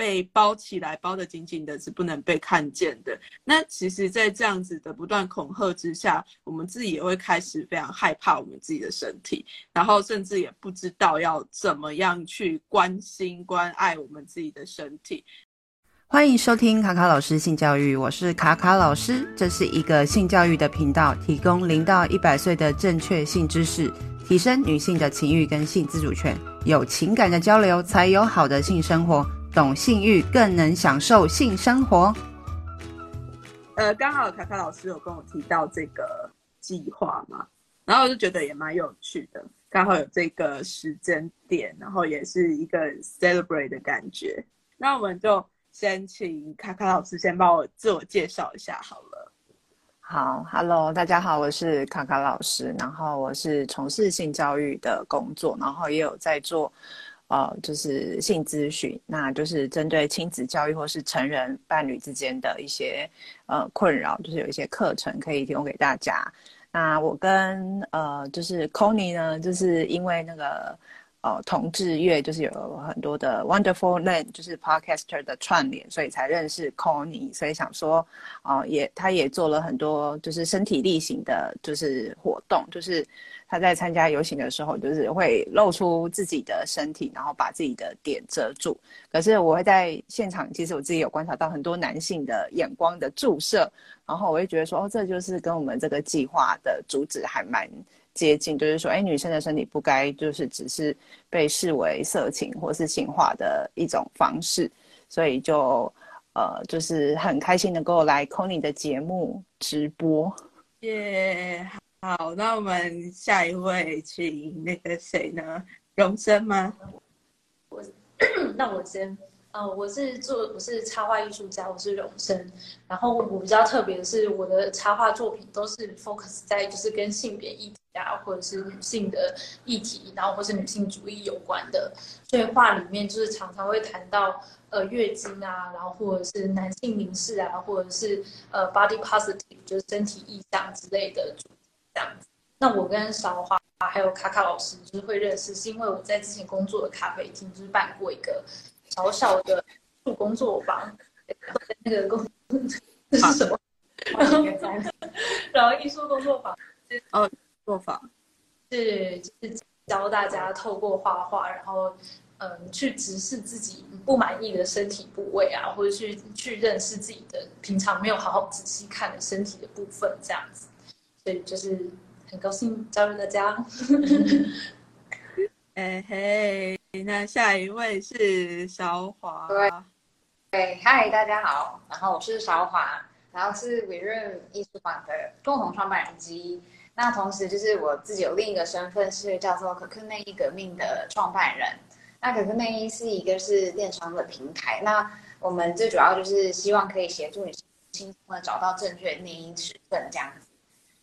被包起来，包得紧紧的，是不能被看见的。那其实，在这样子的不断恐吓之下，我们自己也会开始非常害怕我们自己的身体，然后甚至也不知道要怎么样去关心、关爱我们自己的身体。欢迎收听卡卡老师性教育，我是卡卡老师，这是一个性教育的频道，提供零到一百岁的正确性知识。提升女性的情欲跟性自主权，有情感的交流才有好的性生活。懂性欲更能享受性生活。呃，刚好卡卡老师有跟我提到这个计划嘛，然后我就觉得也蛮有趣的，刚好有这个时间点，然后也是一个 celebrate 的感觉。那我们就先请卡卡老师先帮我自我介绍一下好了。好，Hello，大家好，我是卡卡老师，然后我是从事性教育的工作，然后也有在做，呃，就是性咨询，那就是针对亲子教育或是成人伴侣之间的一些呃困扰，就是有一些课程可以提供给大家。那我跟呃就是 Connie 呢，就是因为那个。呃，同志月就是有很多的 Wonderful Land，就是 Podcaster 的串联，所以才认识 Connie，所以想说，哦，也他也做了很多就是身体力行的，就是活动，就是他在参加游行的时候，就是会露出自己的身体，然后把自己的点遮住。可是我会在现场，其实我自己有观察到很多男性的眼光的注射，然后我会觉得说，哦，这就是跟我们这个计划的主旨还蛮。接近就是说，哎，女生的身体不该就是只是被视为色情或是性化的一种方式，所以就呃，就是很开心能够来 Connie 的节目直播。耶、yeah，好，那我们下一位请那个谁呢？荣生吗？我，那我先。呃，我是做我是插画艺术家，我是荣升。然后我比较特别的是，我的插画作品都是 focus 在就是跟性别议题啊，或者是女性的议题，然后或是女性主义有关的。所以画里面就是常常会谈到呃月经啊，然后或者是男性凝视啊，或者是呃 body positive 就是身体意象之类的这样子。那我跟韶华还有卡卡老师就是会认识，是因为我在之前工作的咖啡厅就是办过一个。小小的工作坊，那个工这是什么？然后艺术工作坊，哦，做法是就是教大家透过画画，然后嗯，去直视自己不满意的身体部位啊，或者去去认识自己的平常没有好好仔细看的身体的部分，这样子。所以就是很高兴加入大家。哎嘿。那下一位是韶华。对，对，嗨，大家好，然后我是韶华，然后是 WeRoom 艺术馆的共同创办人之一。那同时就是我自己有另一个身份是叫做可可内衣革命的创办人。那可可内衣是一个是电商的平台，那我们最主要就是希望可以协助你轻松的找到正确的内衣尺寸这样子。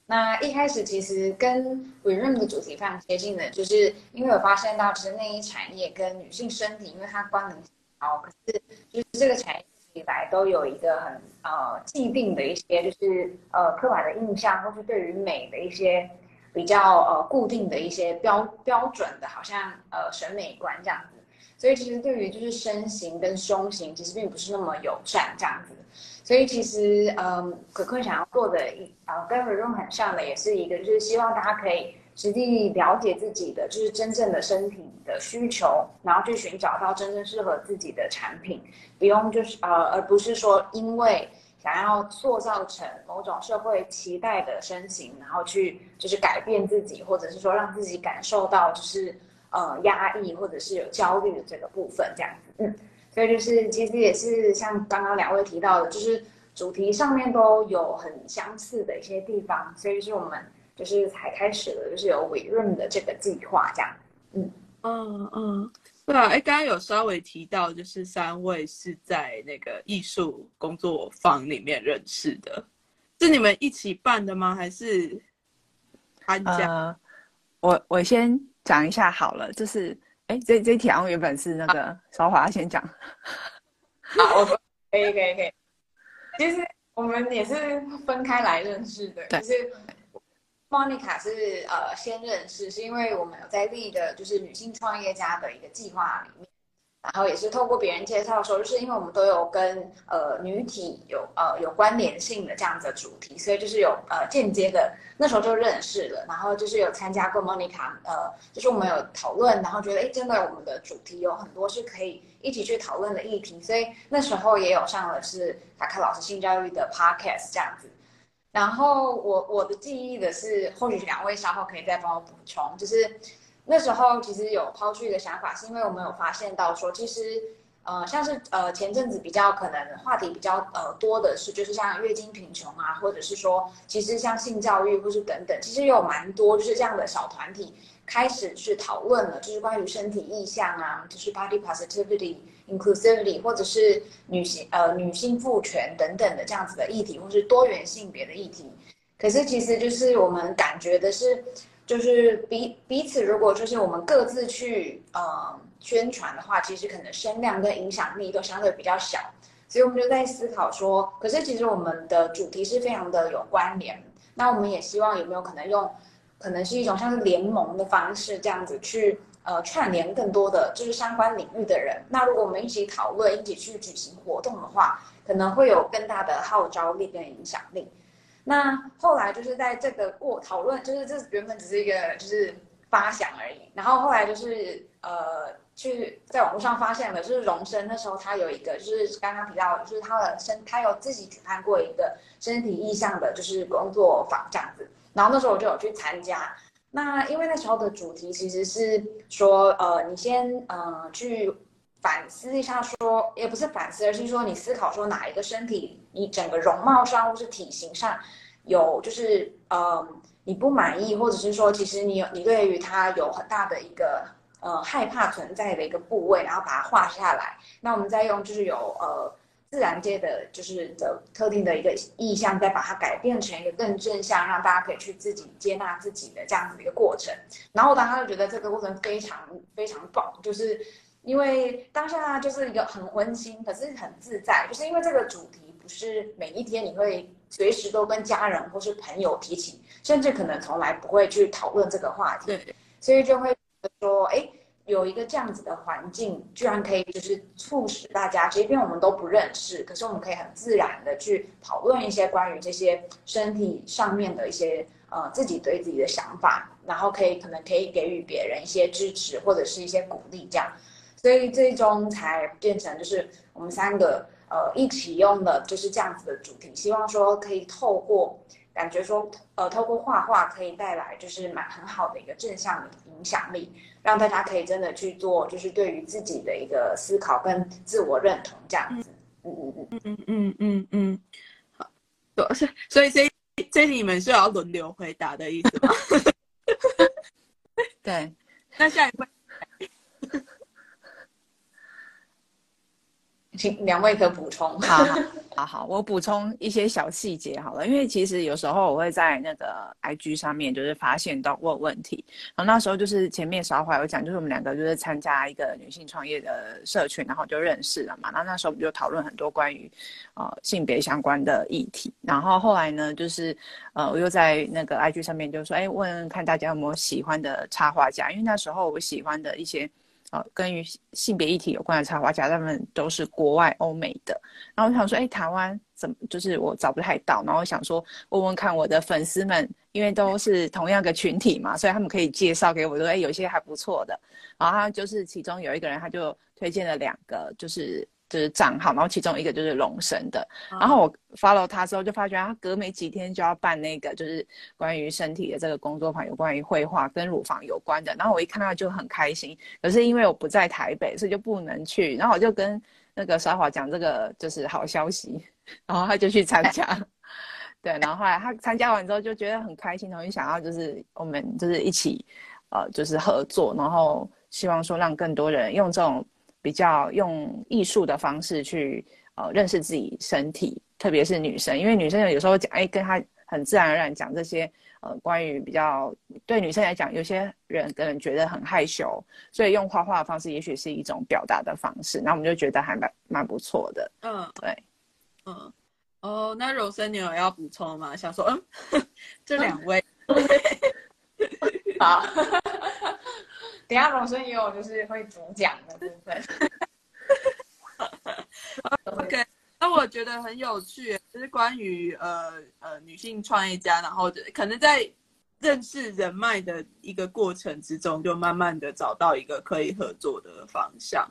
那一开始其实跟 WeRoom 的主题非常接近的，就是因为我发现到，其实内衣产业跟女性身体，因为它关联高，可是就是这个产业以来都有一个很呃既定的一些，就是呃刻板的印象，或是对于美的一些比较呃固定的一些标标准的，好像呃审美观这样子，所以其实对于就是身形跟胸型，其实并不是那么友善这样子。所以其实，嗯，可可想要做的一，呃，跟 WeRoom 很像的，也是一个，就是希望大家可以实际了解自己的，就是真正的身体的需求，然后去寻找到真正适合自己的产品，不用就是呃，而不是说因为想要塑造成某种社会期待的身形，然后去就是改变自己，或者是说让自己感受到就是呃压抑或者是有焦虑的这个部分，这样子，嗯。所以就是，其实也是像刚刚两位提到的，就是主题上面都有很相似的一些地方，所以是我们就是才开始了，就是有 WeRoom 的这个计划这样。嗯嗯嗯，对啊，哎，刚刚有稍微提到，就是三位是在那个艺术工作坊里面认识的，是你们一起办的吗？还是参加？呃，我我先讲一下好了，就是。哎，这这题好像原本是那个韶华先讲。好，我说可以可以可以。其实我们也是分开来认识的，就是 Monica 是呃先认识，是因为我们有在立的就是女性创业家的一个计划里面。然后也是透过别人介绍说，就是因为我们都有跟呃女体有呃有关联性的这样子的主题，所以就是有呃间接的那时候就认识了，然后就是有参加过 Monica，呃，就是我们有讨论，然后觉得哎，真的我们的主题有很多是可以一起去讨论的议题，所以那时候也有上了是卡卡老师性教育的 Podcast 这样子。然后我我的记忆的是，或许两位稍后可以再帮我补充，就是。那时候其实有抛出一个想法，是因为我们有发现到说，其实，呃，像是呃前阵子比较可能话题比较呃多的是，就是像月经贫穷啊，或者是说，其实像性教育或是等等，其实有蛮多就是这样的小团体开始去讨论了，就是关于身体意象啊，就是 body positivity、inclusivity，或者是女性呃女性赋权等等的这样子的议题，或是多元性别的议题。可是其实就是我们感觉的是。就是彼彼此，如果就是我们各自去呃宣传的话，其实可能声量跟影响力都相对比较小，所以我们就在思考说，可是其实我们的主题是非常的有关联，那我们也希望有没有可能用，可能是一种像是联盟的方式这样子去呃串联更多的就是相关领域的人，那如果我们一起讨论，一起去举行活动的话，可能会有更大的号召力跟影响力。那后来就是在这个过讨论，就是这原本只是一个就是发想而已。然后后来就是呃去在网络上发现了，就是荣升那时候他有一个就是刚刚提到，就是他的身他有自己举办过一个身体意象的，就是工作坊这样子。然后那时候我就有去参加。那因为那时候的主题其实是说，呃，你先呃去反思一下说，也不是反思，而是说你思考说哪一个身体你整个容貌上或是体型上。有就是呃你不满意，或者是说其实你有你对于它有很大的一个呃害怕存在的一个部位，然后把它画下来。那我们再用就是有呃自然界的就是的特定的一个意象，再把它改变成一个更正向，让大家可以去自己接纳自己的这样子的一个过程。然后当时就觉得这个过程非常非常棒，就是因为当下就是一个很温馨，可是很自在，就是因为这个主题不是每一天你会。随时都跟家人或是朋友提起，甚至可能从来不会去讨论这个话题，对，所以就会说，哎，有一个这样子的环境，居然可以就是促使大家，即便我们都不认识，可是我们可以很自然的去讨论一些关于这些身体上面的一些呃自己对自己的想法，然后可以可能可以给予别人一些支持或者是一些鼓励，这样，所以最终才变成就是我们三个呃一起用的就是这样子的主题，希望说可以透过感觉说呃透过画画可以带来就是蛮很好的一个正向的影响力，让大家可以真的去做就是对于自己的一个思考跟自我认同这样子。嗯嗯嗯嗯嗯嗯嗯，好，所以所以所以这你们是要轮流回答的意思吗？对，那下一位。请两位可补充。好好好，我补充一些小细节好了，因为其实有时候我会在那个 IG 上面就是发现到问问题，然后那时候就是前面少华有讲，就是我们两个就是参加一个女性创业的社群，然后就认识了嘛，然后那时候我们就讨论很多关于呃性别相关的议题，然后后来呢就是呃我又在那个 IG 上面就说，哎，问看大家有没有喜欢的插画家，因为那时候我喜欢的一些。啊，跟于性别议题有关的插画家，他们都是国外欧美的。然后我想说，哎，台湾怎么就是我找不太到？然后想说，问问看我的粉丝们，因为都是同样的群体嘛，所以他们可以介绍给我，说，哎，有些还不错的。然后他就是其中有一个人，他就推荐了两个，就是。就是账号，然后其中一个就是龙神的，然后我 follow 他之后就发觉他隔没几天就要办那个就是关于身体的这个工作坊，有关于绘画跟乳房有关的，然后我一看到就很开心，可是因为我不在台北，所以就不能去，然后我就跟那个沙华讲这个就是好消息，然后他就去参加，对，然后后来他参加完之后就觉得很开心，然后就想要就是我们就是一起呃就是合作，然后希望说让更多人用这种。比较用艺术的方式去呃认识自己身体，特别是女生，因为女生有时候讲哎，跟她很自然而然讲这些呃关于比较对女生来讲，有些人可能觉得很害羞，所以用画画的方式也许是一种表达的方式，那我们就觉得还蛮蛮不错的。嗯，对，嗯，哦，那柔生你有要补充吗？想说嗯，这两位，好。等下，罗生也有就是会主讲的部分。OK，那我觉得很有趣，就是关于呃呃女性创业家，然后可能在认识人脉的一个过程之中，就慢慢的找到一个可以合作的方向，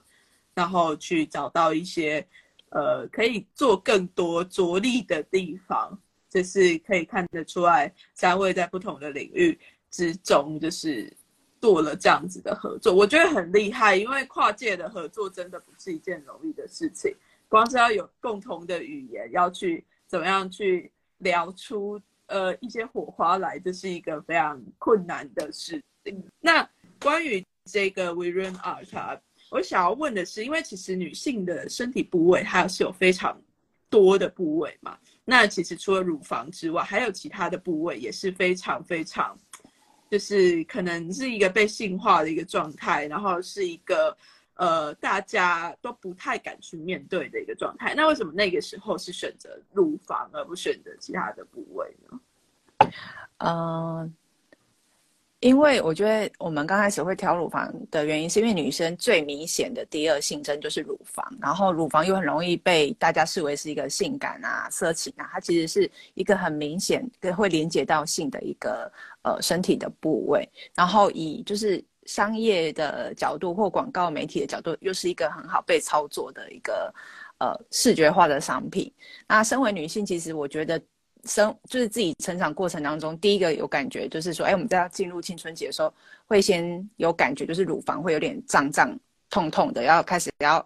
然后去找到一些呃可以做更多着力的地方。这是可以看得出来，三位在不同的领域之中，就是。做了这样子的合作，我觉得很厉害，因为跨界的合作真的不是一件容易的事情。光是要有共同的语言，要去怎么样去聊出呃一些火花来，这是一个非常困难的事情。那关于这个 WeRun Art，我想要问的是，因为其实女性的身体部位它是有非常多的部位嘛，那其实除了乳房之外，还有其他的部位也是非常非常，就是可能是一个被性化的一个状态，然后是一个。呃，大家都不太敢去面对的一个状态。那为什么那个时候是选择乳房而不选择其他的部位呢？嗯、因为我觉得我们刚开始会挑乳房的原因，是因为女生最明显的第二性征就是乳房，然后乳房又很容易被大家视为是一个性感啊、色情啊，它其实是一个很明显跟会连接到性的一个呃身体的部位，然后以就是。商业的角度或广告媒体的角度，又是一个很好被操作的一个呃视觉化的商品。那身为女性，其实我觉得生就是自己成长过程当中，第一个有感觉就是说，哎，我们在要进入青春期的时候，会先有感觉，就是乳房会有点胀胀痛痛的，要开始要。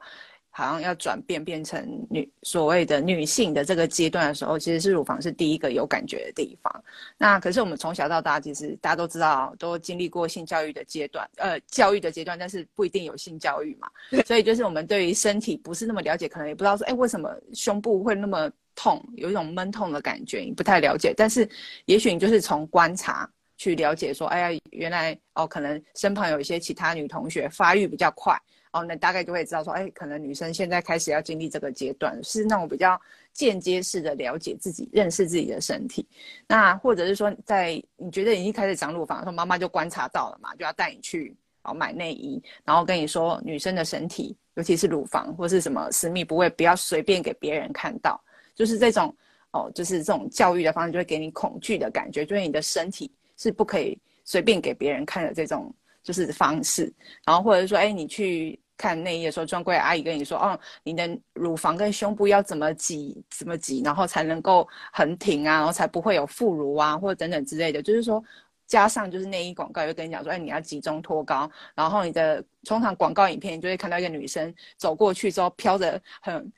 好像要转变变成女所谓的女性的这个阶段的时候，其实是乳房是第一个有感觉的地方。那可是我们从小到大，其实大家都知道，都经历过性教育的阶段，呃，教育的阶段，但是不一定有性教育嘛。所以就是我们对于身体不是那么了解，可能也不知道说，哎，为什么胸部会那么痛，有一种闷痛的感觉，你不太了解。但是也许你就是从观察去了解说，哎呀，原来哦，可能身旁有一些其他女同学发育比较快。哦，那大概就会知道说，哎，可能女生现在开始要经历这个阶段，是那种比较间接式的了解自己、认识自己的身体。那或者是说，在你觉得已经开始长乳房的时候，妈妈就观察到了嘛，就要带你去哦买内衣，然后跟你说，女生的身体，尤其是乳房或是什么私密部位，不要随便给别人看到。就是这种哦，就是这种教育的方式，就会给你恐惧的感觉，就是你的身体是不可以随便给别人看的这种。就是方式，然后或者是说，哎，你去看内衣的时候，专柜阿姨跟你说，哦，你的乳房跟胸部要怎么挤，怎么挤，然后才能够横挺啊，然后才不会有副乳啊，或者等等之类的。就是说，加上就是内衣广告又跟你讲说，哎，你要集中托高，然后你的通常广告影片，你就会看到一个女生走过去之后，飘着很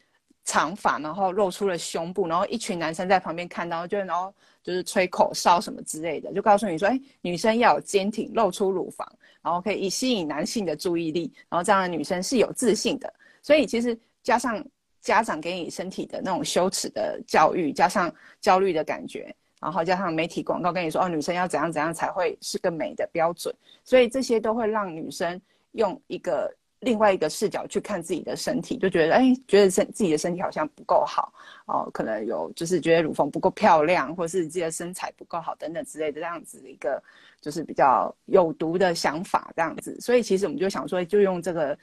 长发，然后露出了胸部，然后一群男生在旁边看到，就然后就是吹口哨什么之类的，就告诉你说，哎，女生要有坚挺，露出乳房。然后可以吸引男性的注意力，然后这样的女生是有自信的。所以其实加上家长给你身体的那种羞耻的教育，加上焦虑的感觉，然后加上媒体广告跟你说哦，女生要怎样怎样才会是个美的标准，所以这些都会让女生用一个。另外一个视角去看自己的身体，就觉得哎，觉得身自己的身体好像不够好哦，可能有就是觉得乳房不够漂亮，或者是自己的身材不够好等等之类的这样子一个就是比较有毒的想法这样子。所以其实我们就想说，就用这个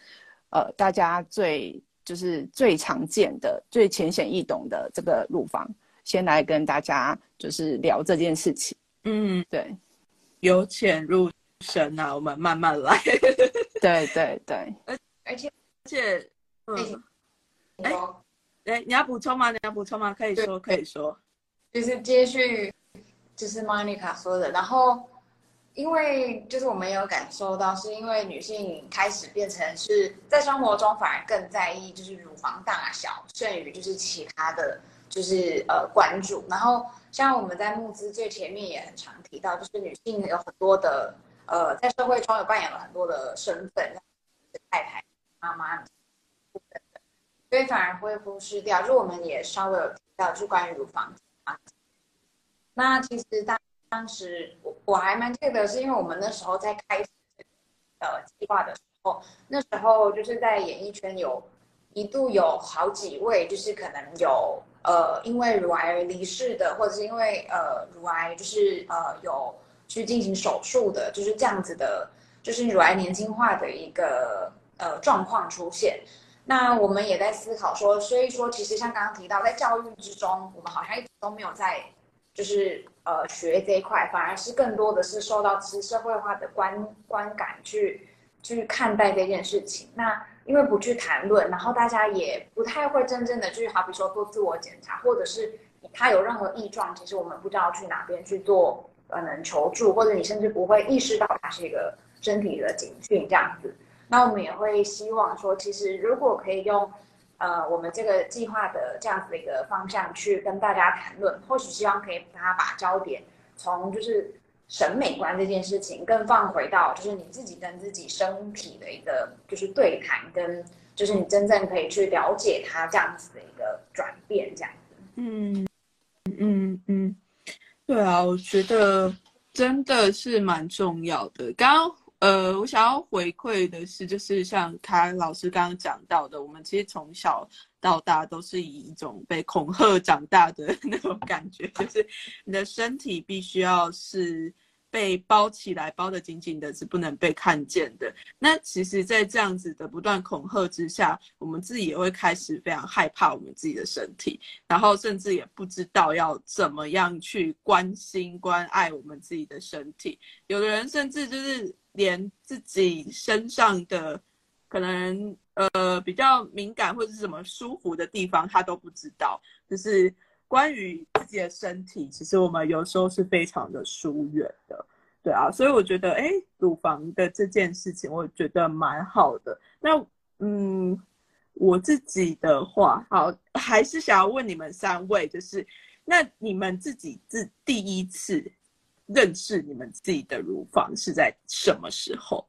呃大家最就是最常见的、最浅显易懂的这个乳房，先来跟大家就是聊这件事情。嗯，对，由浅入深啊，我们慢慢来。对对对，而而且而且，嗯，哎哎，你要补充吗？你要补充吗？可以说可以说，就是接续，就是 Monica 说的。然后，因为就是我们有感受到，是因为女性开始变成是在生活中反而更在意就是乳房大小，甚于就是其他的就是呃关注。然后，像我们在募资最前面也很常提到，就是女性有很多的。呃，在社会中有扮演了很多的身份，太太、妈妈等等，所以反而会忽视掉。就我们也稍微有提到，就关于乳房。那其实当当时我我还蛮记得，是因为我们那时候在开始呃计划的时候，那时候就是在演艺圈有一度有好几位，就是可能有呃因为乳癌离世的，或者是因为呃乳癌就是呃有。去进行手术的，就是这样子的，就是乳癌年轻化的一个呃状况出现。那我们也在思考说，所以说其实像刚刚提到，在教育之中，我们好像一直都没有在就是呃学这一块，反而是更多的是受到其社会化的观观感去去看待这件事情。那因为不去谈论，然后大家也不太会真正的去，好比说做自我检查，或者是他有任何异状，其实我们不知道去哪边去做，可能求助，或者你甚至不会意识到它是一个身体的警讯这样子。那我们也会希望说，其实如果可以用，呃，我们这个计划的这样子的一个方向去跟大家谈论，或许希望可以把它把焦点从就是。审美观这件事情，更放回到就是你自己跟自己身体的一个就是对谈，跟就是你真正可以去了解它这样子的一个转变，这样子。嗯嗯嗯，对啊，我觉得真的是蛮重要的。刚刚呃，我想要回馈的是，就是像凯老师刚刚讲到的，我们其实从小到大都是以一种被恐吓长大的 那种感觉，就是你的身体必须要是。被包起来，包得紧紧的，是不能被看见的。那其实，在这样子的不断恐吓之下，我们自己也会开始非常害怕我们自己的身体，然后甚至也不知道要怎么样去关心、关爱我们自己的身体。有的人甚至就是连自己身上的可能呃比较敏感或者是什么舒服的地方，他都不知道，就是。关于自己的身体，其实我们有时候是非常的疏远的，对啊，所以我觉得，哎，乳房的这件事情，我觉得蛮好的。那，嗯，我自己的话，好，还是想要问你们三位，就是，那你们自己自第一次认识你们自己的乳房是在什么时候？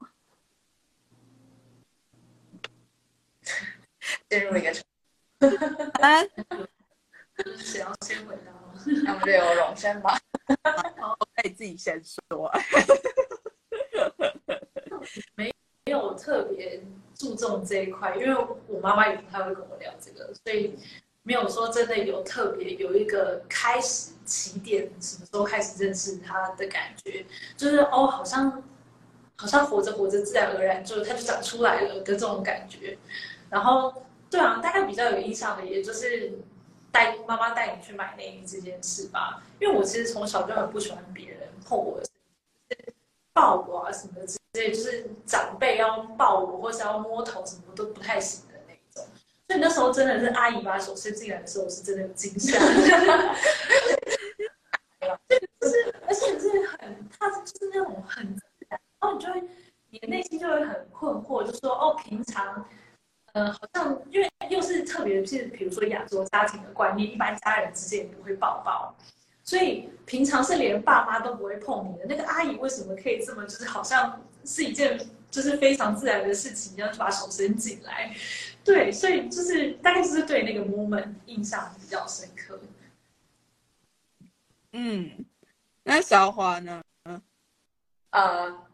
进入一个 啊。谁要先回答？那我们就由荣生吧。我可以自己先说。没 没有特别注重这一块，因为我妈妈也不太会跟我聊这个，所以没有说真的有特别有一个开始起点，什么时候开始认识他的感觉，就是哦，好像好像活着活着，自然而然就他就长出来了的这种感觉。然后对啊，大概比较有印象的，也就是。带妈妈带你去买内衣这件事吧，因为我其实从小就很不喜欢别人碰我，抱我啊什么之类，就是长辈要抱我或是要摸头什么都不太行的那种。所以那时候真的是阿姨把手伸进来的时候，是真的有惊吓。就是而且是很，他就是那种很自然，然后你就会你的内心就会很困惑，就说哦，平常。嗯、呃，好像因为又是特别是，比如说亚洲家庭的观念，一般家人之间也不会抱抱，所以平常是连爸妈都不会碰你的。那个阿姨为什么可以这么，就是好像是一件就是非常自然的事情，要去把手伸进来？对，所以就是大概就是对那个 moment 印象比较深刻。嗯，那小华呢？嗯，呃，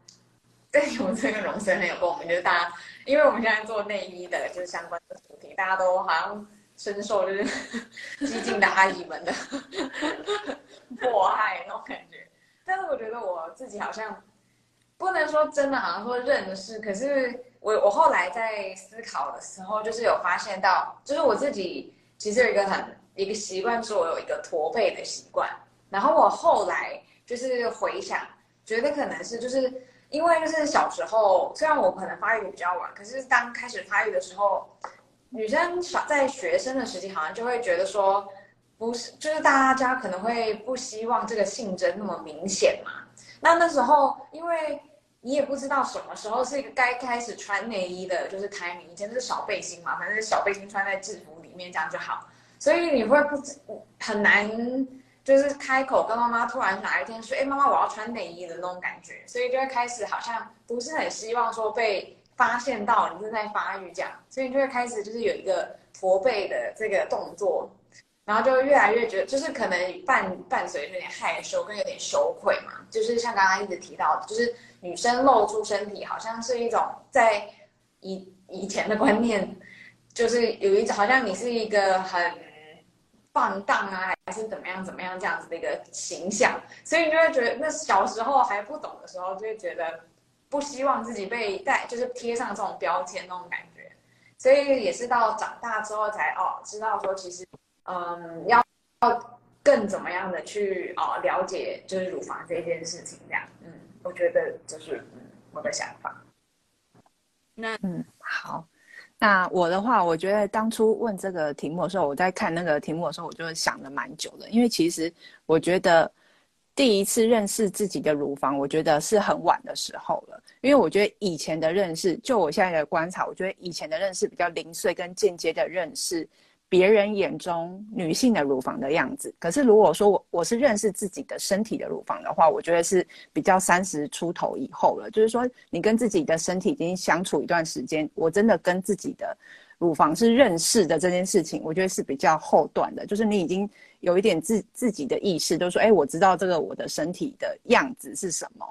对我这个荣生很有共鸣，就是大家。因为我们现在做内衣的，就是相关的主题，大家都好像深受就是 激进的阿姨们的迫害那种感觉。但是我觉得我自己好像不能说真的，好像说认识。可是我我后来在思考的时候，就是有发现到，就是我自己其实有一个很一个习惯，是我有一个驼背的习惯。然后我后来就是回想，觉得可能是就是。因为就是小时候，虽然我可能发育比较晚，可是当开始发育的时候，女生少在学生的时期，好像就会觉得说，不是，就是大家可能会不希望这个性征那么明显嘛。那那时候，因为你也不知道什么时候是一个该开始穿内衣的，就是 timing，以前是小背心嘛，反正小背心穿在制服里面这样就好，所以你会不很难。就是开口跟妈妈突然哪一天说，哎，妈妈，我要穿内衣的那种感觉，所以就会开始好像不是很希望说被发现到你正在发育这样，所以就会开始就是有一个驼背的这个动作，然后就越来越觉得就是可能伴伴随有点害羞跟有点羞愧嘛，就是像刚刚一直提到的，就是女生露出身体好像是一种在以以前的观念，就是有一种好像你是一个很。放荡啊，还是怎么样怎么样这样子的一个形象，所以你就会觉得，那小时候还不懂的时候，就会觉得不希望自己被带，就是贴上这种标签那种感觉。所以也是到长大之后才哦知道说，其实嗯要要更怎么样的去哦了解就是乳房这件事情这样，嗯，我觉得就是嗯我的想法。那嗯好，那我的话，我觉得当初问这个题目的时候，我在看那个题目的时候，我就想了蛮久的，因为其实我觉得。第一次认识自己的乳房，我觉得是很晚的时候了。因为我觉得以前的认识，就我现在的观察，我觉得以前的认识比较零碎跟间接的认识别人眼中女性的乳房的样子。可是如果说我我是认识自己的身体的乳房的话，我觉得是比较三十出头以后了。就是说，你跟自己的身体已经相处一段时间，我真的跟自己的。乳房是认识的这件事情，我觉得是比较后段的，就是你已经有一点自自己的意识，就是说，哎，我知道这个我的身体的样子是什么，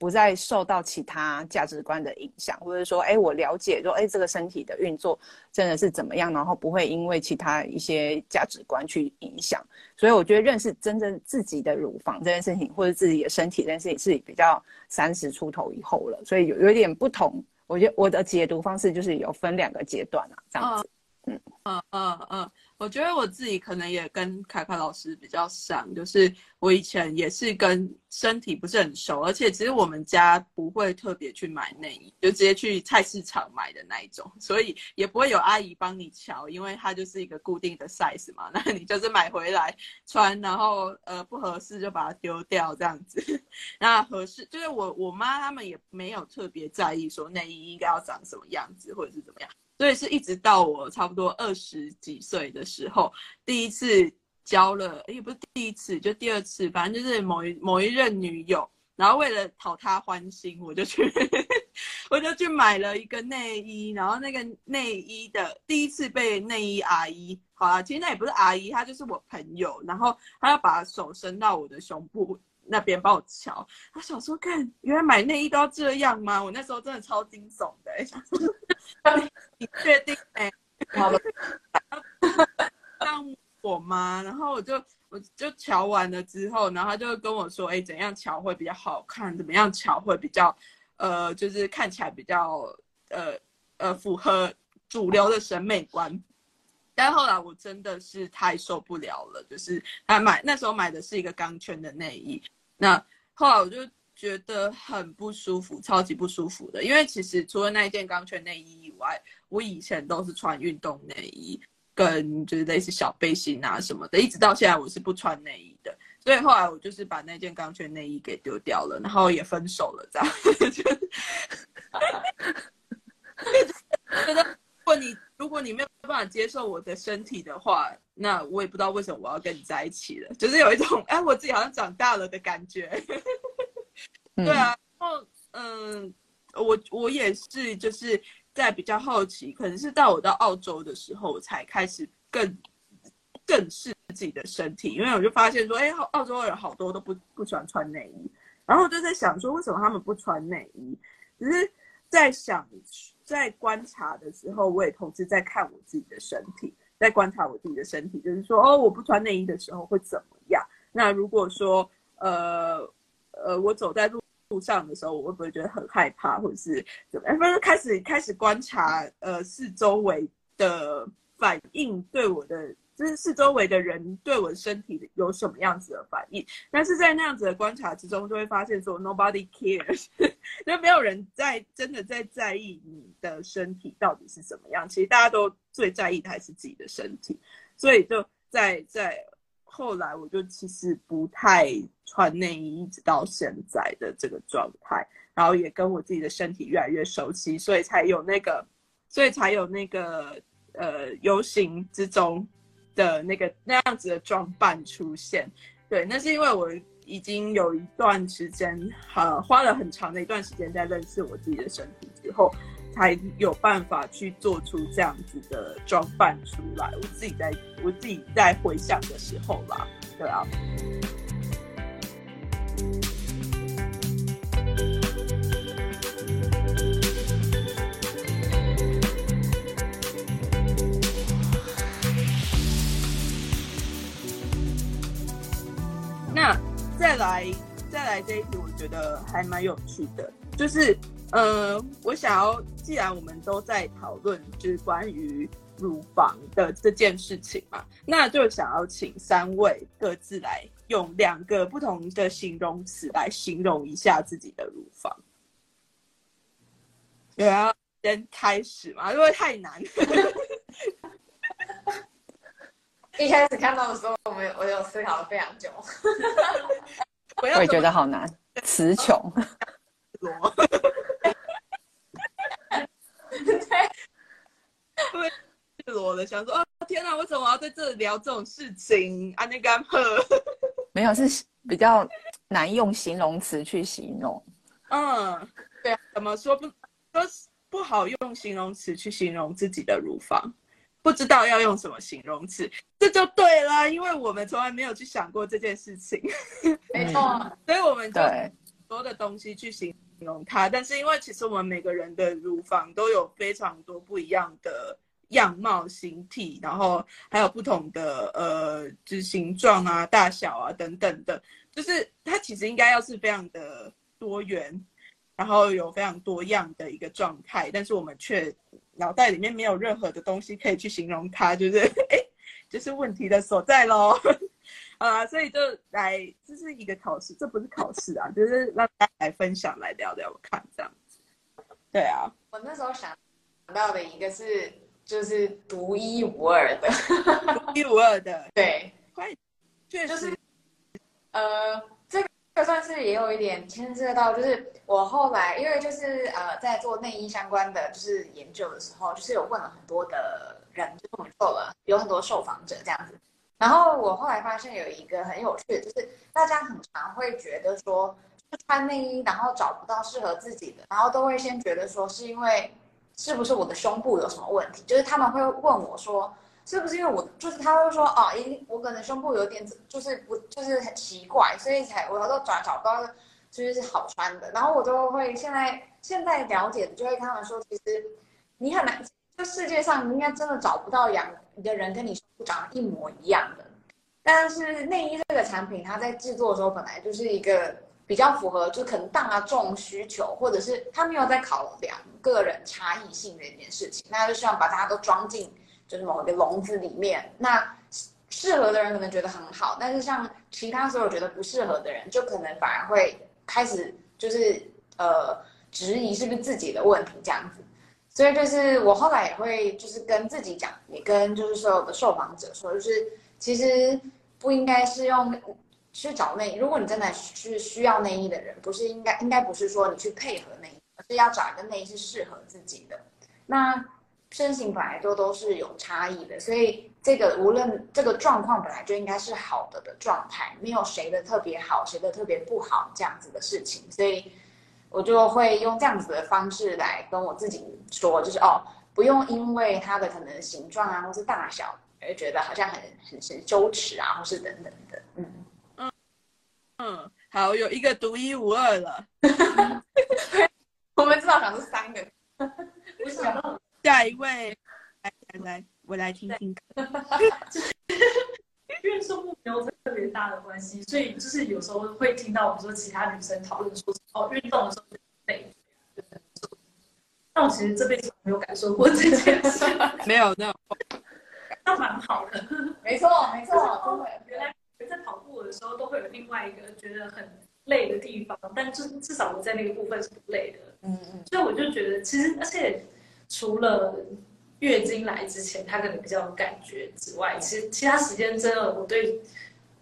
不再受到其他价值观的影响，或者说，哎，我了解说，哎，这个身体的运作真的是怎么样，然后不会因为其他一些价值观去影响，所以我觉得认识真正自己的乳房这件事情，或者自己的身体这件事情，是比较三十出头以后了，所以有有点不同。我觉得我的解读方式就是有分两个阶段啊，这样子。嗯嗯嗯嗯，我觉得我自己可能也跟卡卡老师比较像，就是我以前也是跟身体不是很熟，而且其实我们家不会特别去买内衣，就直接去菜市场买的那一种，所以也不会有阿姨帮你瞧，因为它就是一个固定的 size 嘛，那你就是买回来穿，然后呃不合适就把它丢掉这样子。那合适就是我我妈他们也没有特别在意说内衣应该要长什么样子或者是怎么样。所以是一直到我差不多二十几岁的时候，第一次交了，也不是第一次，就第二次，反正就是某一某一任女友，然后为了讨她欢心，我就去，我就去买了一个内衣，然后那个内衣的第一次被内衣阿姨，好啦，其实那也不是阿姨，她就是我朋友，然后她要把手伸到我的胸部那边帮我瞧，他想说，看，原来买内衣都要这样吗？我那时候真的超惊悚的、欸，想说。你确定？哎，好了，让我吗？然后我就我就瞧完了之后，然后他就跟我说：“哎，怎样瞧会比较好看？怎么样瞧会比较，呃，就是看起来比较，呃呃，符合主流的审美观。”但后来我真的是太受不了了，就是他买那时候买的是一个钢圈的内衣，那后来我就。觉得很不舒服，超级不舒服的。因为其实除了那一件钢圈内衣以外，我以前都是穿运动内衣，跟就是类似小背心啊什么的。一直到现在我是不穿内衣的，所以后来我就是把那件钢圈内衣给丢掉了，然后也分手了，这样。觉得如果你如果你没有办法接受我的身体的话，那我也不知道为什么我要跟你在一起了，就是有一种哎，我自己好像长大了的感觉。对啊，然后嗯，我我也是，就是在比较好奇，可能是到我到澳洲的时候，我才开始更更视自己的身体，因为我就发现说，哎，澳洲人好多都不不喜欢穿内衣，然后我就在想说，为什么他们不穿内衣？只是在想，在观察的时候，我也同时在看我自己的身体，在观察我自己的身体，就是说，哦，我不穿内衣的时候会怎么样？那如果说，呃呃，我走在路。路上的时候，我会不会觉得很害怕，或者是怎么样？反正开始开始观察，呃，四周围的反应，对我的就是周围的人对我身体有什么样子的反应。但是在那样子的观察之中，就会发现说，nobody cares，就没有人在真的在在意你的身体到底是怎么样。其实大家都最在意的还是自己的身体，所以就在在。后来我就其实不太穿内衣，一直到现在的这个状态，然后也跟我自己的身体越来越熟悉，所以才有那个，所以才有那个呃游行之中的那个那样子的装扮出现。对，那是因为我已经有一段时间，呃，花了很长的一段时间在认识我自己的身体之后。才有办法去做出这样子的装扮出来。我自己在我自己在回想的时候吧，对啊。再来再来这一题，我觉得还蛮有趣的，就是。呃，我想要，既然我们都在讨论就是关于乳房的这件事情嘛，那就想要请三位各自来用两个不同的形容词来形容一下自己的乳房。有要先开始嘛？因为太难。一开始看到的时候，我们我有思考了非常久。我也觉得好难，词穷。对，赤裸的想说啊，天哪，为什么我要在这里聊这种事情？啊，那个没有，是比较难用形容词去形容。嗯，对，怎么说不说不好用形容词去形容自己的乳房？不知道要用什么形容词，这就对啦，因为我们从来没有去想过这件事情。没错，所以我们就很多的东西去形容它，但是因为其实我们每个人的乳房都有非常多不一样的样貌、形体，然后还有不同的呃，就是形状啊、大小啊等等的，就是它其实应该要是非常的多元，然后有非常多样的一个状态，但是我们却脑袋里面没有任何的东西可以去形容它，就是哎，就是问题的所在喽。啊，所以就来，这是一个考试，这不是考试啊，就是让大家来分享，来聊聊看这样子。对啊，我那时候想到的一个是，就是独一无二的，独一无二的，对，会，确实，就是，呃，这个算是也有一点牵涉到，就是我后来因为就是呃在做内衣相关的就是研究的时候，就是有问了很多的人，就我们做了有很多受访者这样子。然后我后来发现有一个很有趣的，就是大家很常会觉得说，穿内衣然后找不到适合自己的，然后都会先觉得说是因为是不是我的胸部有什么问题？就是他们会问我说，是不是因为我就是他会说哦，咦，我可能胸部有点就是不就是很奇怪，所以才我都找找不到就是好穿的。然后我就会现在现在了解的就会他们说，其实你很难。这世界上应该真的找不到养一个人跟你长得一模一样的，但是内衣这个产品，它在制作的时候本来就是一个比较符合，就可能大众需求，或者是他没有在考量个人差异性的一件事情，那就希望把大家都装进就是某一个笼子里面。那适合的人可能觉得很好，但是像其他所有觉得不适合的人，就可能反而会开始就是呃质疑是不是自己的问题这样子。所以就是我后来也会就是跟自己讲，也跟就是所有的受访者说，就是其实不应该是用去找内衣。如果你真的是需要内衣的人，不是应该应该不是说你去配合内衣，而是要找一个内衣是适合自己的。那身形本来就都是有差异的，所以这个无论这个状况本来就应该是好的的状态，没有谁的特别好，谁的特别不好这样子的事情，所以。我就会用这样子的方式来跟我自己说，就是哦，不用因为它的可能形状啊，或是大小而觉得好像很很很羞耻啊，或是等等的。嗯嗯嗯，好，有一个独一无二了。我们至少想是三个。不是想到下一位，来来来，我来听听看。因为胸部没有特别大的关系，所以就是有时候会听到我们说其他女生讨论说，哦，运动的时候累，但我其实这辈子没有感受过这件事，没有那种，那蛮好的，没错没错，原来在跑步的时候都会有另外一个觉得很累的地方，但至至少我在那个部分是不累的，嗯嗯，所以我就觉得其实而且除了。月经来之前，他可能比较有感觉之外，其实其他时间真的，我对，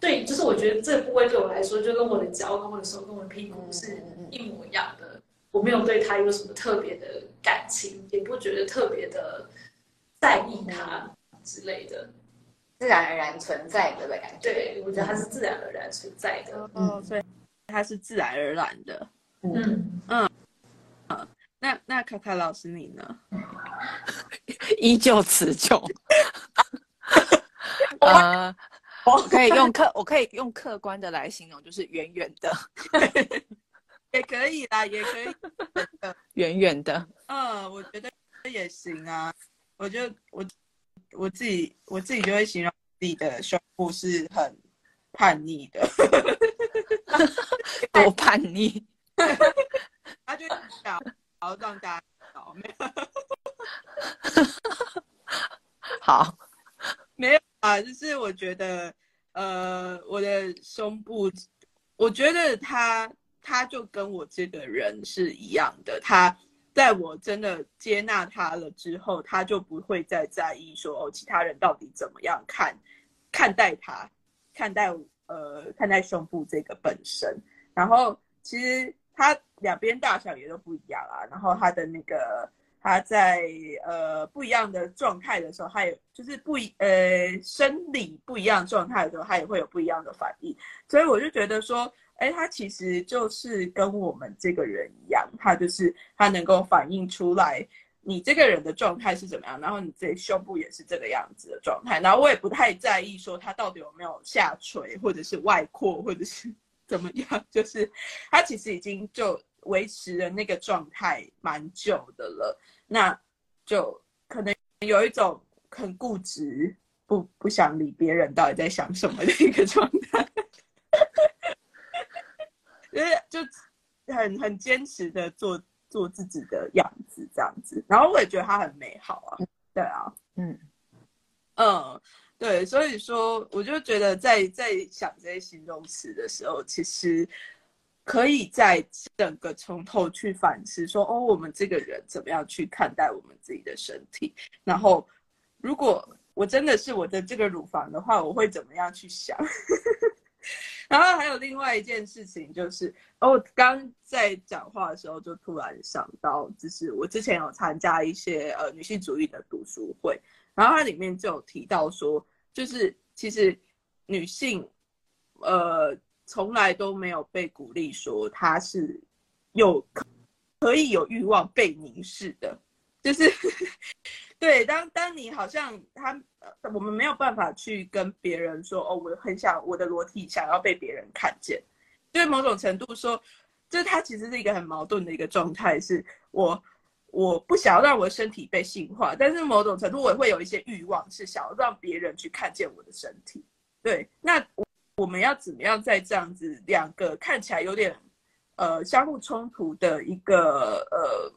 对，就是我觉得这个部位对我来说，就跟我的脚、跟我的手、跟我的屁股是一模一样的。我没有对他有什么特别的感情，也不觉得特别的在意他之类的，自然而然存在的感觉。对，我觉得它是自然而然存在的。嗯，所以它是自然而然的。嗯嗯。那那卡卡老师你呢？依旧持久。呃，我可以用客，我可以用客观的来形容，就是远远的，也可以啦，也可以，远远的。嗯，我觉得也行啊。我就我我自己我自己就会形容自己的胸部是很叛逆的，多叛逆。他就小。好让大家知道。没有，好，没有啊，就是我觉得，呃，我的胸部，我觉得他他就跟我这个人是一样的，他在我真的接纳他了之后，他就不会再在意说哦，其他人到底怎么样看看待他，看待呃看待胸部这个本身，然后其实。它两边大小也都不一样啊，然后它的那个它在呃不一样的状态的时候，它也就是不一呃生理不一样状态的时候，它也会有不一样的反应。所以我就觉得说，哎，它其实就是跟我们这个人一样，它就是它能够反映出来你这个人的状态是怎么样，然后你这胸部也是这个样子的状态。然后我也不太在意说它到底有没有下垂，或者是外扩，或者是。怎么样？就是他其实已经就维持了那个状态蛮久的了，那就可能有一种很固执，不不想理别人到底在想什么的一个状态，就是就很很坚持的做做自己的样子这样子，然后我也觉得他很美好啊，对啊，嗯。嗯。对，所以说我就觉得在在想这些形容词的时候，其实可以在整个从头去反思说，哦，我们这个人怎么样去看待我们自己的身体？然后，如果我真的是我的这个乳房的话，我会怎么样去想？然后还有另外一件事情就是，哦，刚在讲话的时候就突然想到，就是我之前有参加一些呃女性主义的读书会。然后它里面就有提到说，就是其实女性，呃，从来都没有被鼓励说她是有可以有欲望被凝视的，就是 对，当当你好像他我们没有办法去跟别人说哦，我很想我的裸体想要被别人看见，就是某种程度说，就是它其实是一个很矛盾的一个状态，是我。我不想要让我的身体被性化，但是某种程度我也会有一些欲望，是想要让别人去看见我的身体。对，那我们要怎么样在这样子两个看起来有点呃相互冲突的一个呃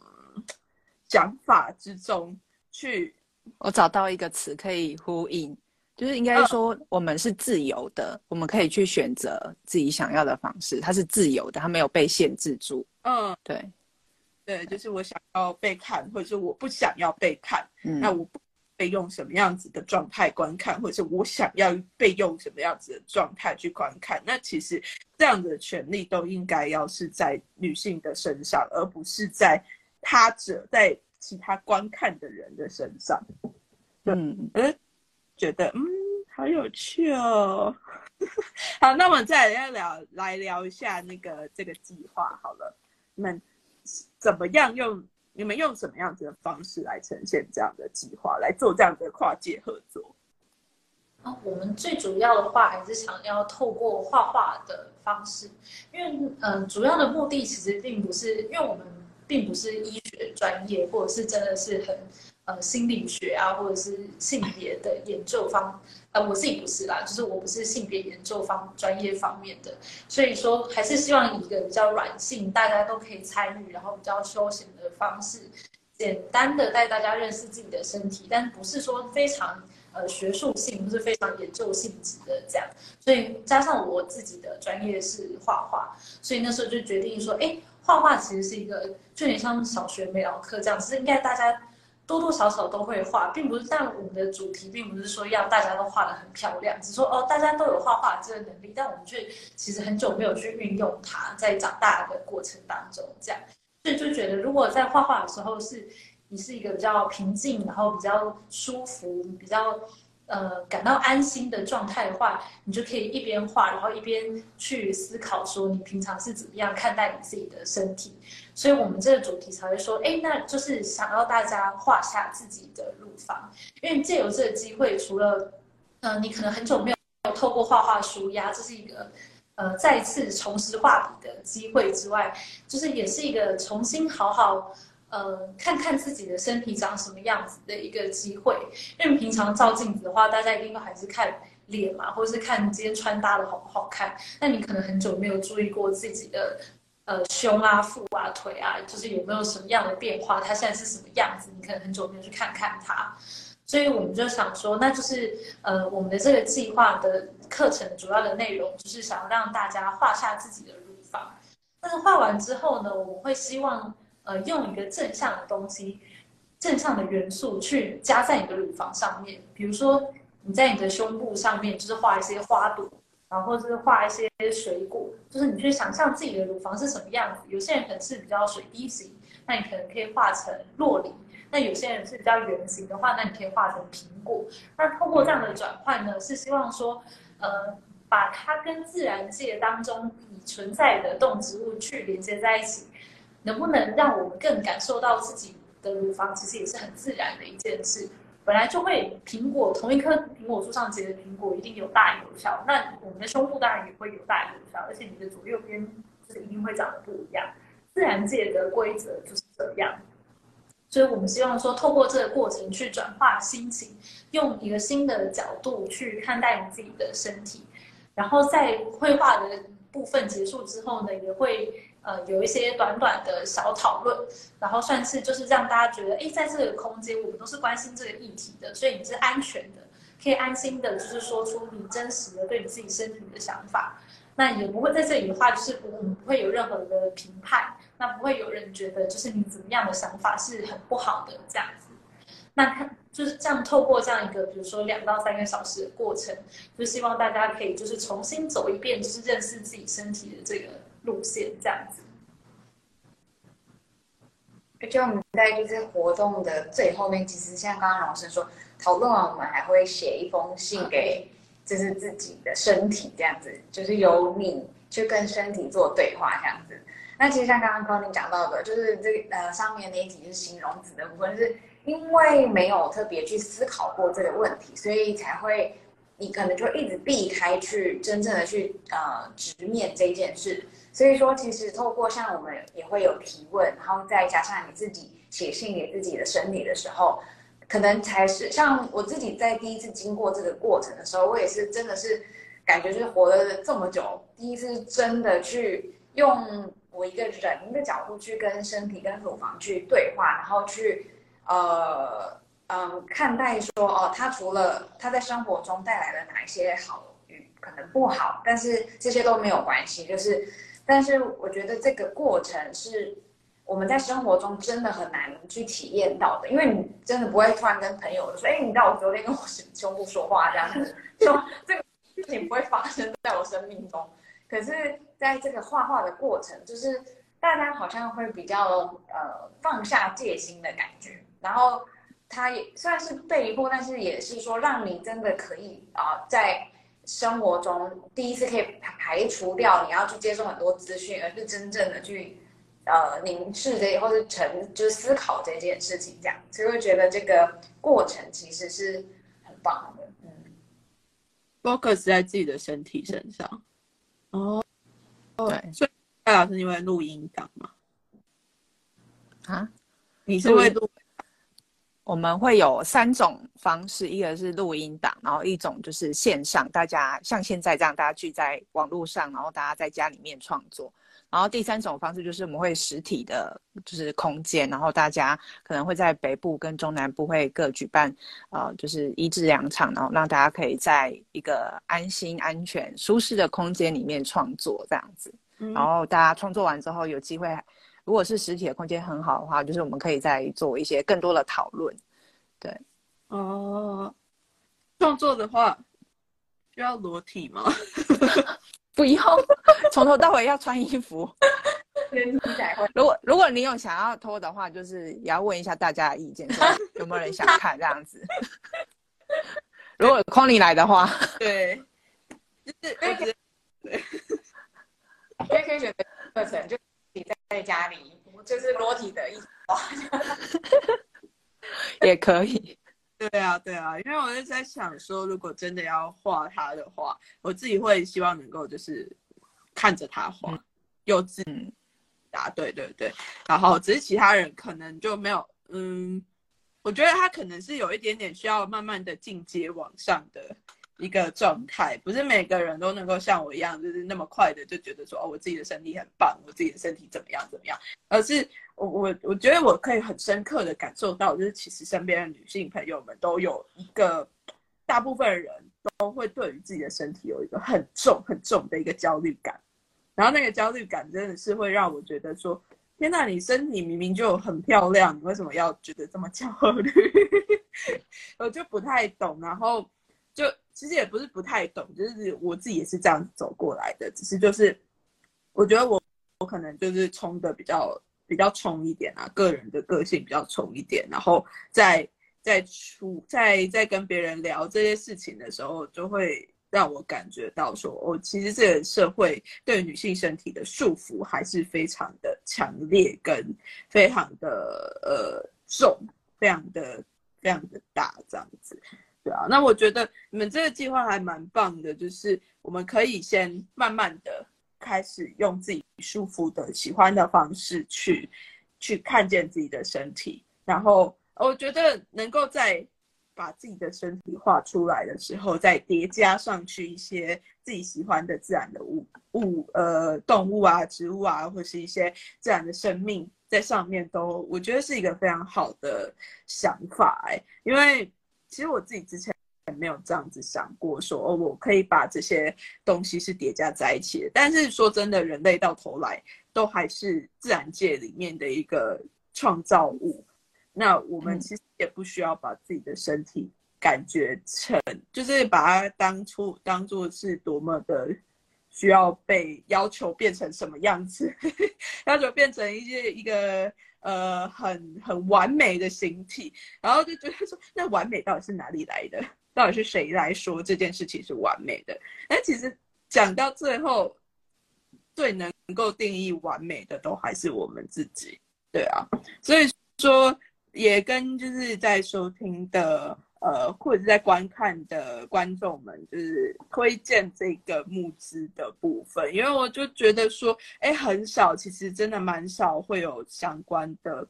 讲法之中去？我找到一个词可以呼应，就是应该说我们是自由的，嗯、我们可以去选择自己想要的方式，它是自由的，它没有被限制住。嗯，对。对，就是我想要被看，或者是我不想要被看，嗯、那我不被用什么样子的状态观看，或者是我想要被用什么样子的状态去观看，那其实这样的权利都应该要是在女性的身上，而不是在他者，在其他观看的人的身上。嗯，嗯，觉得嗯，好有趣哦。好，那我们再来聊，来聊一下那个这个计划好了，你们。怎么样用你们用什么样子的方式来呈现这样的计划，来做这样的跨界合作？啊，我们最主要的话还是想要透过画画的方式，因为嗯、主要的目的其实并不是，因为我们并不是医学专业，或者是真的是很。呃，心理学啊，或者是性别的研究方，呃，我自己不是啦，就是我不是性别研究方专业方面的，所以说还是希望以一个比较软性，大家都可以参与，然后比较休闲的方式，简单的带大家认识自己的身体，但不是说非常呃学术性，不是非常研究性质的这样。所以加上我自己的专业是画画，所以那时候就决定说，哎，画画其实是一个就有点像小学美劳课这样，其实应该大家。多多少少都会画，并不是，但我们的主题并不是说要大家都画的很漂亮，只说哦，大家都有画画这个能力，但我们却其实很久没有去运用它，在长大的过程当中，这样，所以就觉得如果在画画的时候是你是一个比较平静，然后比较舒服，比较。呃，感到安心的状态的话，你就可以一边画，然后一边去思考说你平常是怎么样看待你自己的身体。所以，我们这个主题才会说，哎，那就是想要大家画下自己的乳房，因为借由这个机会，除了，呃，你可能很久没有透过画画纾压，这是一个，呃，再次重拾画笔的机会之外，就是也是一个重新好好。呃，看看自己的身体长什么样子的一个机会，因为平常照镜子的话，大家一定都还是看脸嘛，或者是看今天穿搭的好不好看。那你可能很久没有注意过自己的呃胸啊、腹啊、腿啊，就是有没有什么样的变化，它现在是什么样子，你可能很久没有去看看它。所以我们就想说，那就是呃我们的这个计划的课程主要的内容，就是想让大家画下自己的乳房。但是画完之后呢，我们会希望呃用一个正向的东西。正向的元素去加在你的乳房上面，比如说你在你的胸部上面就是画一些花朵，然后就是画一些水果，就是你去想象自己的乳房是什么样子。有些人可能是比较水滴型，那你可能可以画成洛梨；那有些人是比较圆形的话，那你可以画成苹果。那通过这样的转换呢，是希望说，呃，把它跟自然界当中已存在的动植物去连接在一起，能不能让我们更感受到自己的乳房其实也是很自然的一件事，本来就会苹果同一棵苹果树上结的苹果一定有大有小，那我们的胸部当然也会有大有小，而且你的左右边是一定会长得不一样。自然界的规则就是这样，所以我们希望说透过这个过程去转化心情，用一个新的角度去看待你自己的身体，然后在绘画的部分结束之后呢，也会。呃，有一些短短的小讨论，然后算是就是让大家觉得，哎，在这个空间，我们都是关心这个议题的，所以你是安全的，可以安心的，就是说出你真实的对你自己身体的想法。那也不会在这里的话，就是我们不会有任何的评判，那不会有人觉得就是你怎么样的想法是很不好的这样子。那看就是这样，透过这样一个，比如说两到三个小时的过程，就希望大家可以就是重新走一遍，就是认识自己身体的这个。路线这样子，而且我们在就是活动的最后面，其实像刚刚老师说，讨论完我们还会写一封信给，就是自己的身体这样子，就是由你去跟身体做对话这样子。那其实像刚刚 Connie 讲到的，就是这个呃上面那一题是形容词的部分，是因为没有特别去思考过这个问题，所以才会你可能就一直避开去真正的去呃直面这件事。所以说，其实透过像我们也会有提问，然后再加上你自己写信给自己的身体的时候，可能才是像我自己在第一次经过这个过程的时候，我也是真的是感觉就是活了这么久，第一次真的去用我一个人的角度去跟身体、跟乳房去对话，然后去呃嗯看待说哦，他除了他在生活中带来了哪一些好与可能不好，但是这些都没有关系，就是。但是我觉得这个过程是我们在生活中真的很难去体验到的，因为你真的不会突然跟朋友说：“哎，你知道我昨天跟我胸部说话这样子，说这个事情不会发生在我生命中。”可是在这个画画的过程，就是大家好像会比较呃放下戒心的感觉，然后他也虽然是被迫，但是也是说让你真的可以啊、呃、在。生活中第一次可以排除掉你要去接受很多资讯，而是真正的去呃凝视这，或是沉就是思考这件事情，这样，所以会觉得这个过程其实是很棒的。嗯，focus 在自己的身体身上。哦，对，所以戴老师，你会录音档吗？啊，你是会录？我们会有三种方式，一个是录音档，然后一种就是线上，大家像现在这样，大家聚在网络上，然后大家在家里面创作。然后第三种方式就是我们会实体的，就是空间，然后大家可能会在北部跟中南部会各举办，呃，就是一至两场，然后让大家可以在一个安心、安全、舒适的空间里面创作这样子。然后大家创作完之后有机会。如果是实体的空间很好的话，就是我们可以再做一些更多的讨论。对，哦，创作的话需要裸体吗？不用，从头到尾要穿衣服。如果如果你有想要脱的话，就是也要问一下大家的意见，说有没有人想看这样子。如果 Connie 来的话，对，就是我觉得，对，可以可以选择课程就。你在在家里就是裸体的一画，也可以。对啊，对啊，因为我就在想说，如果真的要画他的话，我自己会希望能够就是看着他画，幼稚答对对对。然后只是其他人可能就没有，嗯，我觉得他可能是有一点点需要慢慢的进阶往上的一个状态，不是每个人都能够像我一样，就是那么快的就觉得说哦，我自己的身体很棒，我自己的身体怎么样怎么样，而是我我我觉得我可以很深刻的感受到，就是其实身边的女性朋友们都有一个，大部分人都会对于自己的身体有一个很重很重的一个焦虑感，然后那个焦虑感真的是会让我觉得说。天呐，你身体明明就很漂亮，你为什么要觉得这么焦虑？我就不太懂。然后就其实也不是不太懂，就是我自己也是这样走过来的。只是就是我觉得我我可能就是冲的比较比较冲一点啊，个人的个性比较冲一点。然后在在出在在跟别人聊这些事情的时候，就会。让我感觉到说，哦，其实这个社会对女性身体的束缚还是非常的强烈，跟非常的呃重，非常的非常的大，这样子，对啊。那我觉得你们这个计划还蛮棒的，就是我们可以先慢慢的开始用自己舒服的、喜欢的方式去去看见自己的身体，然后我觉得能够在。把自己的身体画出来的时候，再叠加上去一些自己喜欢的自然的物物呃动物啊、植物啊，或是一些自然的生命在上面都，我觉得是一个非常好的想法哎、因为其实我自己之前也没有这样子想过说，说哦，我可以把这些东西是叠加在一起的。但是说真的，人类到头来都还是自然界里面的一个创造物。那我们其实也不需要把自己的身体感觉成，嗯、就是把它当初当做是多么的需要被要求变成什么样子，要求变成一些一个呃很很完美的形体，然后就觉得说，那完美到底是哪里来的？到底是谁来说这件事情是完美的？但其实讲到最后，最能够定义完美的都还是我们自己，对啊，所以说。也跟就是在收听的呃，或者是在观看的观众们，就是推荐这个募资的部分，因为我就觉得说，哎，很少，其实真的蛮少会有相关的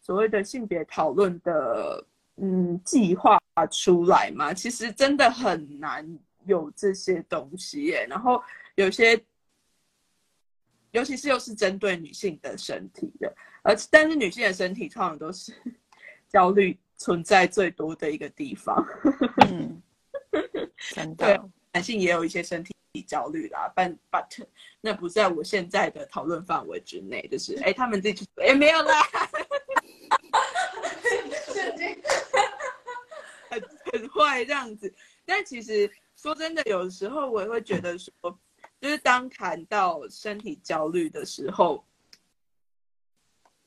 所谓的性别讨论的嗯计划出来嘛，其实真的很难有这些东西耶。然后有些，尤其是又是针对女性的身体的。而但是女性的身体通常都是 焦虑存在最多的一个地方。嗯，真的。对，男性也有一些身体焦虑啦，，but but 那不在我现在的讨论范围之内。就是，哎、欸，他们自己哎、欸、没有啦，很很坏这样子。但其实说真的，有时候我也会觉得说，就是当谈到身体焦虑的时候。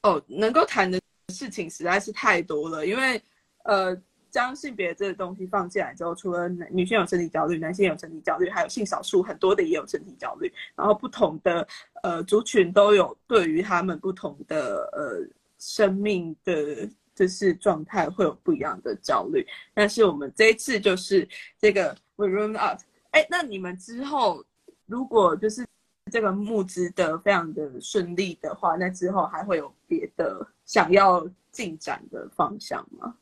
哦，能够谈的事情实在是太多了，因为，呃，将性别这个东西放进来之后，除了女性有身体焦虑，男性有身体焦虑，还有性少数很多的也有身体焦虑，然后不同的呃族群都有对于他们不同的呃生命的就是状态会有不一样的焦虑。但是我们这一次就是这个 We run Out，哎，那你们之后如果就是。这个募资的非常的顺利的话，那之后还会有别的想要进展的方向吗？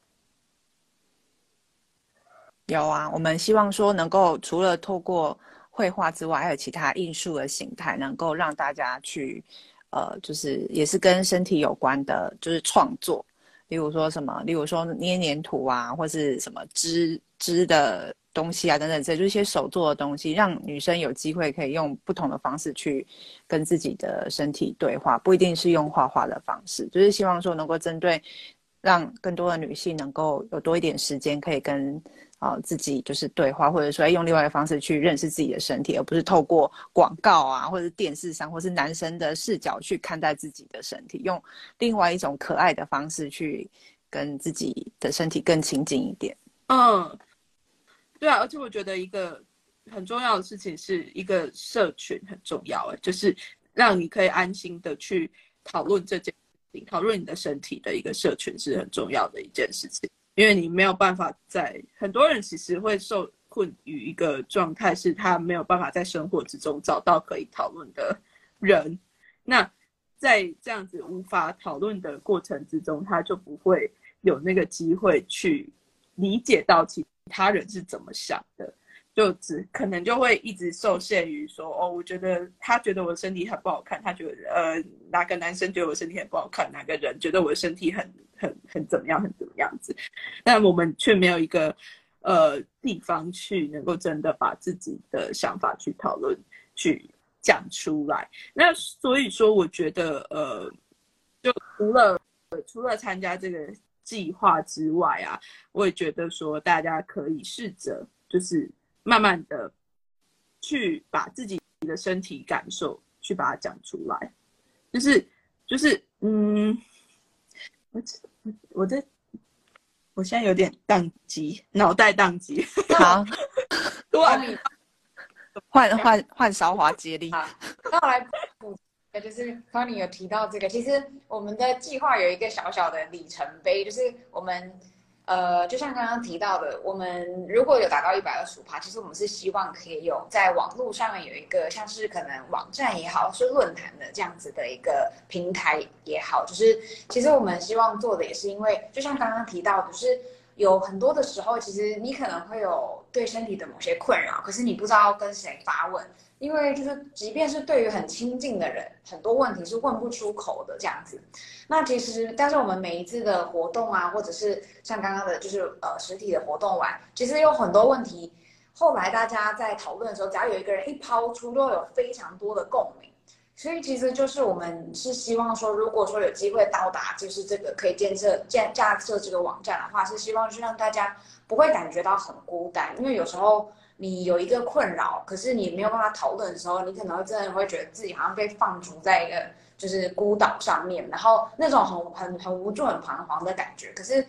有啊，我们希望说能够除了透过绘画之外，还有其他艺术的形态，能够让大家去，呃，就是也是跟身体有关的，就是创作，例如说什么，例如说捏黏土啊，或是什么织织的。东西啊，等等，这就是一些手做的东西，让女生有机会可以用不同的方式去跟自己的身体对话，不一定是用画画的方式，就是希望说能够针对让更多的女性能够有多一点时间可以跟啊、自己就是对话，或者说用另外一个方式去认识自己的身体，而不是透过广告啊，或者是电视上，或是男生的视角去看待自己的身体，用另外一种可爱的方式去跟自己的身体更亲近一点。嗯。对啊，而且我觉得一个很重要的事情是一个社群很重要啊，就是让你可以安心的去讨论这件事情，讨论你的身体的一个社群是很重要的一件事情，因为你没有办法在很多人其实会受困于一个状态，是他没有办法在生活之中找到可以讨论的人，那在这样子无法讨论的过程之中，他就不会有那个机会去理解到其。他人是怎么想的？就只可能就会一直受限于说哦，我觉得他觉得我身体很不好看，他觉得呃哪个男生觉得我身体很不好看，哪个人觉得我的身体很很很怎么样很怎么样子，但我们却没有一个呃地方去能够真的把自己的想法去讨论去讲出来。那所以说，我觉得呃，就除了除了参加这个计划之外啊，我也觉得说大家可以试着就是。慢慢的去把自己的身体感受去把它讲出来，就是就是嗯，我我我在，我现在有点宕机，脑袋宕机。好，对，换换换韶华接力。好，那我来补，那就是 Connie 有提到这个，其实我们的计划有一个小小的里程碑，就是我们。呃，就像刚刚提到的，我们如果有达到一百二十五趴，其实我们是希望可以有在网络上面有一个像是可能网站也好，是论坛的这样子的一个平台也好，就是其实我们希望做的也是因为，就像刚刚提到，就是有很多的时候，其实你可能会有对身体的某些困扰，可是你不知道跟谁发问。因为就是，即便是对于很亲近的人，很多问题是问不出口的这样子。那其实，但是我们每一次的活动啊，或者是像刚刚的，就是呃实体的活动完，其实有很多问题，后来大家在讨论的时候，只要有一个人一抛出，都有非常多的共鸣。所以其实就是我们是希望说，如果说有机会到达，就是这个可以建设建架设这个网站的话，是希望是让大家不会感觉到很孤单，因为有时候。你有一个困扰，可是你没有办法讨论的时候，你可能会真的会觉得自己好像被放逐在一个就是孤岛上面，然后那种很很很无助、很彷徨的感觉。可是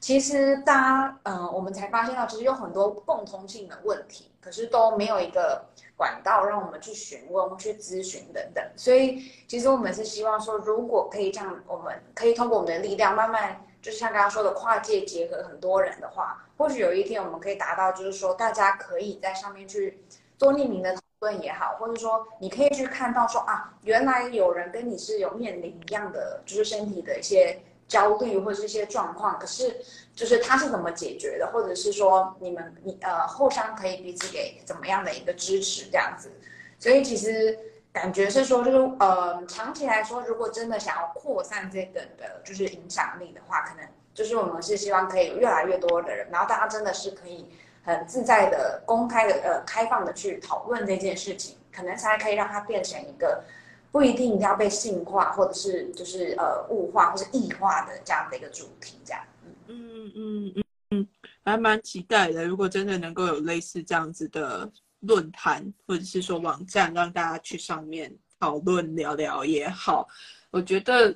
其实大家，嗯、我们才发现到，其实有很多共通性的问题，可是都没有一个管道让我们去询问、去咨询等等。所以，其实我们是希望说，如果可以这样，我们可以通过我们的力量，慢慢。就是像刚刚说的跨界结合很多人的话，或许有一天我们可以达到，就是说大家可以在上面去做匿名的讨论也好，或者说你可以去看到说啊，原来有人跟你是有面临一样的，就是身体的一些焦虑或者是一些状况，可是就是他是怎么解决的，或者是说你们你呃互相可以彼此给怎么样的一个支持这样子，所以其实。感觉是说，就是呃，长期来说，如果真的想要扩散这个的，就是影响力的话，可能就是我们是希望可以越来越多的人，然后大家真的是可以很自在的、公开的、呃，开放的去讨论这件事情，可能才可以让它变成一个不一定一定要被性化，或者是就是呃物化或者异化的这样的一个主题，这样。嗯嗯嗯嗯，还蛮期待的。如果真的能够有类似这样子的。论坛或者是说网站，让大家去上面讨论聊聊也好，我觉得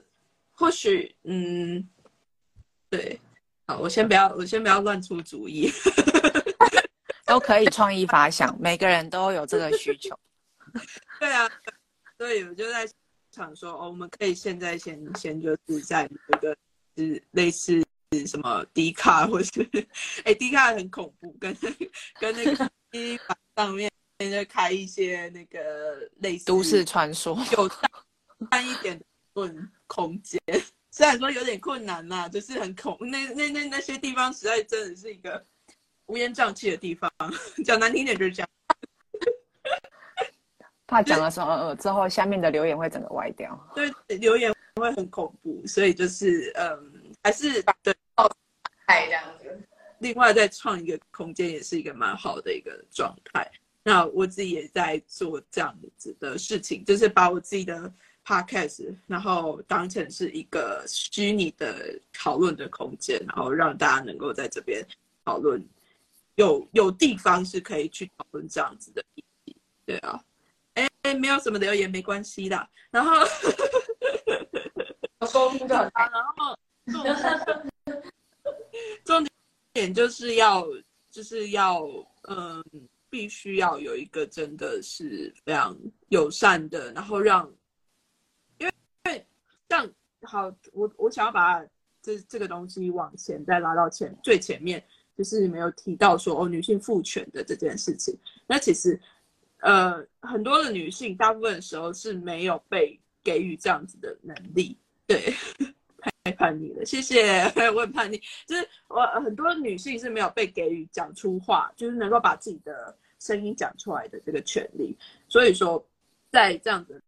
或许嗯，对，好，我先不要，我先不要乱出主意，都可以创意发想，每个人都有这个需求。对啊，所以我就在想说，哦，我们可以现在先先就是在那个是类似什么迪卡，或是哎迪卡很恐怖，跟跟那个。上面就开一些那个类似都市传说，有大一点的论空间，虽然说有点困难啦，就是很恐那那那那些地方实在真的是一个乌烟瘴气的地方，讲难听点就是这样。怕讲了什么呃之后，下面的留言会整个歪掉。对，留言会很恐怖，所以就是嗯，还是对，太这样子。另外，再创一个空间也是一个蛮好的一个状态。那我自己也在做这样子的事情，就是把我自己的 podcast，然后当成是一个虚拟的讨论的空间，然后让大家能够在这边讨论，有有地方是可以去讨论这样子的议题。对啊，哎，没有什么留言没关系的。然后，沟通就很好。然后，重点。点就是要，就是要，嗯，必须要有一个真的是非常友善的，然后让，因为因为这样好，我我想要把这这个东西往前再拉到前最前面，就是没有提到说哦女性父权的这件事情。那其实，呃，很多的女性大部分时候是没有被给予这样子的能力，对。太叛逆了，谢谢。我很叛逆，就是我很多女性是没有被给予讲出话，就是能够把自己的声音讲出来的这个权利。所以说，在这样的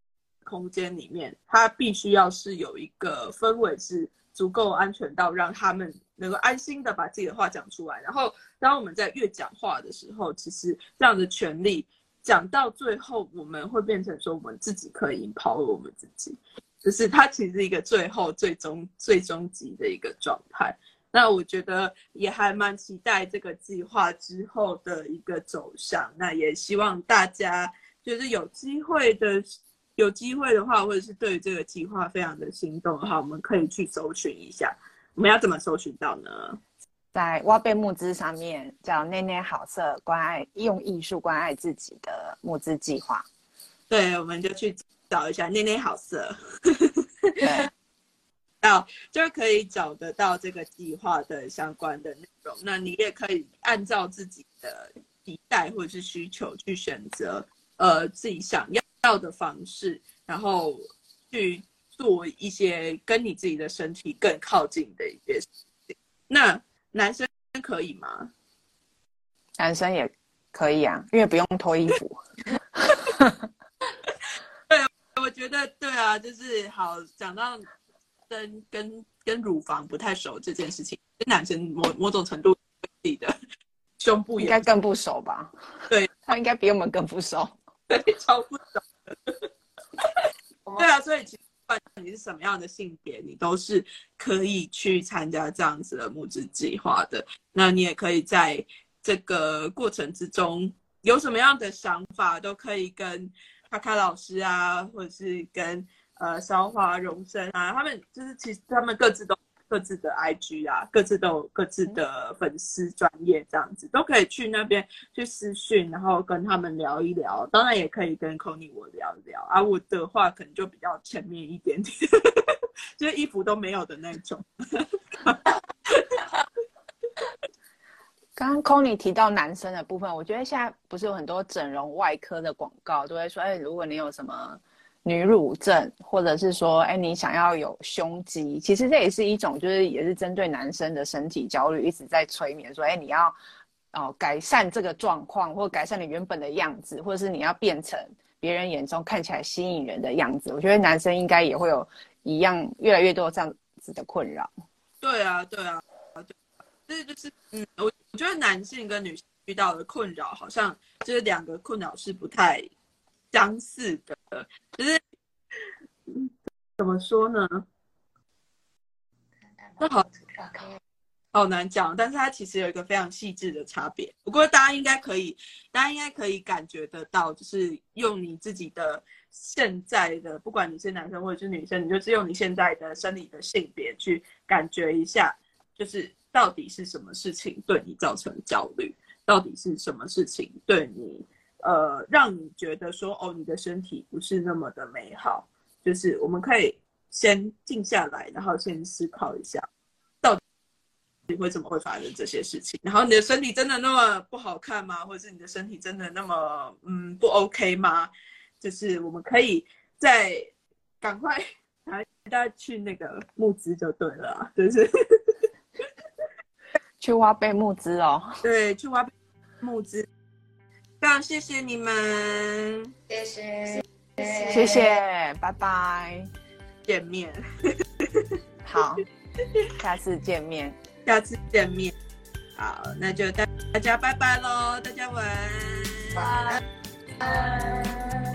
空间里面，它必须要是有一个氛围是足够安全到让他们能够安心的把自己的话讲出来。然后，当我们在越讲话的时候，其实这样的权利讲到最后，我们会变成说我们自己可以 empower 我们自己。就是它其实是一个最后、最终、最终极的一个状态。那我觉得也还蛮期待这个计划之后的一个走向。那也希望大家就是有机会的，有机会的话，或者是对于这个计划非常的心动的话，我们可以去搜寻一下。我们要怎么搜寻到呢？在挖贝募资上面叫“内内好色关爱用艺术关爱自己的募资计划”。对，我们就去。找一下“内内好色”，对，到 就可以找得到这个计划的相关的内容。那你也可以按照自己的期待或者是需求去选择，呃，自己想要的方式，然后去做一些跟你自己的身体更靠近的一些事情。那男生可以吗？男生也可以啊，因为不用脱衣服。我觉得对啊，就是好讲到跟跟跟乳房不太熟这件事情，跟男生某某种程度自己的 胸部也应该更不熟吧？对，他应该比我们更不熟，对，超不熟。对啊，所以其实不管你是什么样的性别，你都是可以去参加这样子的募资计划的。那你也可以在这个过程之中有什么样的想法，都可以跟。卡卡老师啊，或者是跟呃韶华荣生啊，他们就是其实他们各自都各自的 IG 啊，各自都有各自的粉丝专业这样子，都可以去那边去私讯，然后跟他们聊一聊。当然也可以跟 Connie 我聊一聊啊，我的话可能就比较前面一点点，就是衣服都没有的那种。刚刚 Connie 提到男生的部分，我觉得现在不是有很多整容外科的广告都会说，哎，如果你有什么女乳症，或者是说，哎，你想要有胸肌，其实这也是一种，就是也是针对男生的身体焦虑，一直在催眠说，哎，你要哦改善这个状况，或改善你原本的样子，或者是你要变成别人眼中看起来吸引人的样子。我觉得男生应该也会有一样越来越多这样子的困扰。对啊，对啊，对，这就是嗯我。我觉得男性跟女性遇到的困扰，好像就是两个困扰是不太相似的，就是怎么说呢？那好，好难讲。但是它其实有一个非常细致的差别。不过大家应该可以，大家应该可以感觉得到，就是用你自己的现在的，不管你是男生或者是女生，你就是用你现在的生理的性别去感觉一下，就是。到底是什么事情对你造成焦虑？到底是什么事情对你，呃，让你觉得说，哦，你的身体不是那么的美好？就是我们可以先静下来，然后先思考一下，到底你为什么会发生这些事情？然后你的身体真的那么不好看吗？或者是你的身体真的那么嗯不 OK 吗？就是我们可以再赶快大家去那个募资就对了，就是。去挖贝募资哦，对，去挖贝募资，非常谢谢你们，谢谢，谢谢，拜拜，见面，好，下次见面，下次见面，好，那就大大家拜拜喽，大家晚安，拜拜。